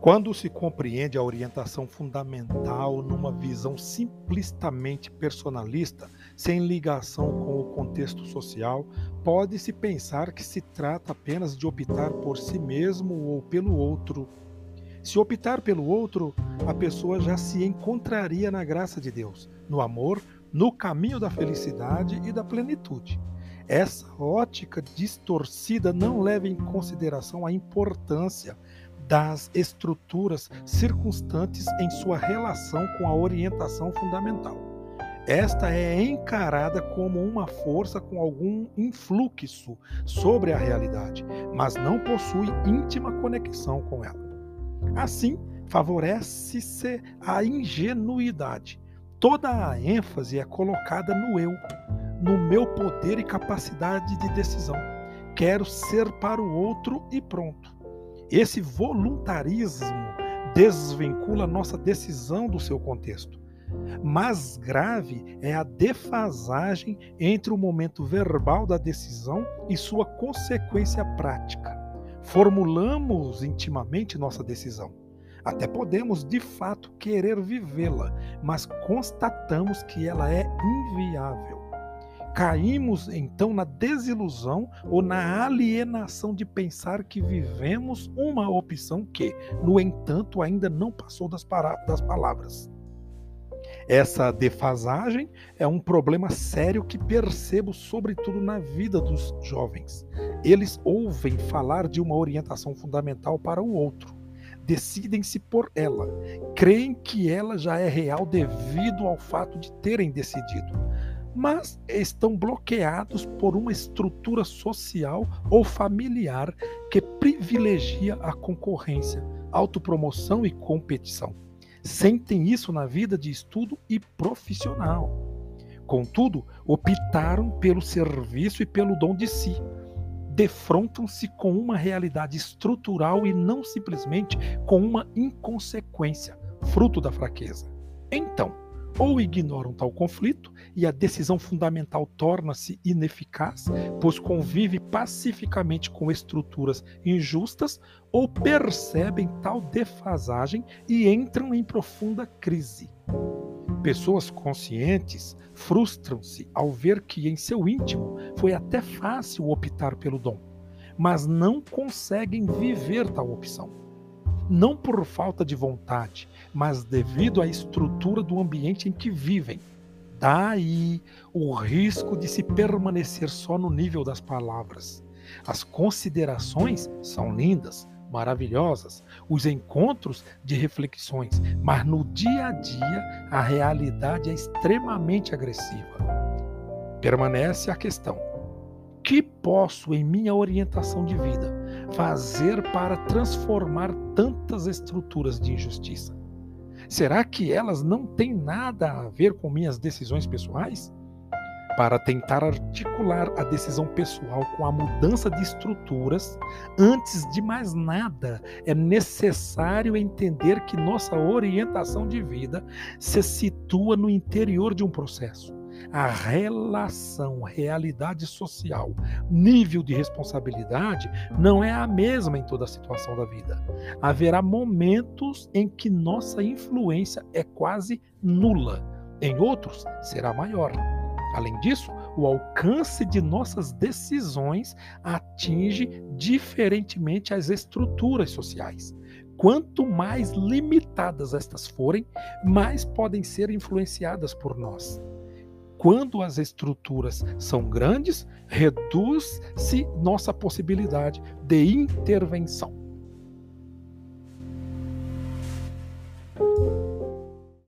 Quando se compreende a orientação fundamental numa visão simplistamente personalista, sem ligação com o contexto social, pode-se pensar que se trata apenas de optar por si mesmo ou pelo outro. Se optar pelo outro, a pessoa já se encontraria na graça de Deus, no amor, no caminho da felicidade e da plenitude. Essa ótica distorcida não leva em consideração a importância das estruturas circunstantes em sua relação com a orientação fundamental. Esta é encarada como uma força com algum influxo sobre a realidade, mas não possui íntima conexão com ela. Assim, favorece-se a ingenuidade. Toda a ênfase é colocada no eu, no meu poder e capacidade de decisão. Quero ser para o outro e pronto. Esse voluntarismo desvincula nossa decisão do seu contexto. Mais grave é a defasagem entre o momento verbal da decisão e sua consequência prática. Formulamos intimamente nossa decisão. Até podemos de fato querer vivê-la, mas constatamos que ela é inviável. Caímos então na desilusão ou na alienação de pensar que vivemos uma opção que, no entanto, ainda não passou das, das palavras. Essa defasagem é um problema sério que percebo, sobretudo na vida dos jovens. Eles ouvem falar de uma orientação fundamental para o outro, decidem-se por ela, creem que ela já é real devido ao fato de terem decidido mas estão bloqueados por uma estrutura social ou familiar que privilegia a concorrência, autopromoção e competição. Sentem isso na vida de estudo e profissional. Contudo, optaram pelo serviço e pelo dom de si. Defrontam-se com uma realidade estrutural e não simplesmente com uma inconsequência, fruto da fraqueza. Então, ou ignoram tal conflito e a decisão fundamental torna-se ineficaz, pois convive pacificamente com estruturas injustas, ou percebem tal defasagem e entram em profunda crise. Pessoas conscientes frustram-se ao ver que em seu íntimo foi até fácil optar pelo dom, mas não conseguem viver tal opção não por falta de vontade, mas devido à estrutura do ambiente em que vivem. Daí o risco de se permanecer só no nível das palavras. As considerações são lindas, maravilhosas, os encontros de reflexões, mas no dia a dia a realidade é extremamente agressiva. Permanece a questão: que posso, em minha orientação de vida, fazer para transformar tantas estruturas de injustiça? Será que elas não têm nada a ver com minhas decisões pessoais? Para tentar articular a decisão pessoal com a mudança de estruturas, antes de mais nada, é necessário entender que nossa orientação de vida se situa no interior de um processo a relação, realidade social, nível de responsabilidade não é a mesma em toda a situação da vida. Haverá momentos em que nossa influência é quase nula, em outros será maior. Além disso, o alcance de nossas decisões atinge diferentemente as estruturas sociais. Quanto mais limitadas estas forem, mais podem ser influenciadas por nós. Quando as estruturas são grandes, reduz-se nossa possibilidade de intervenção.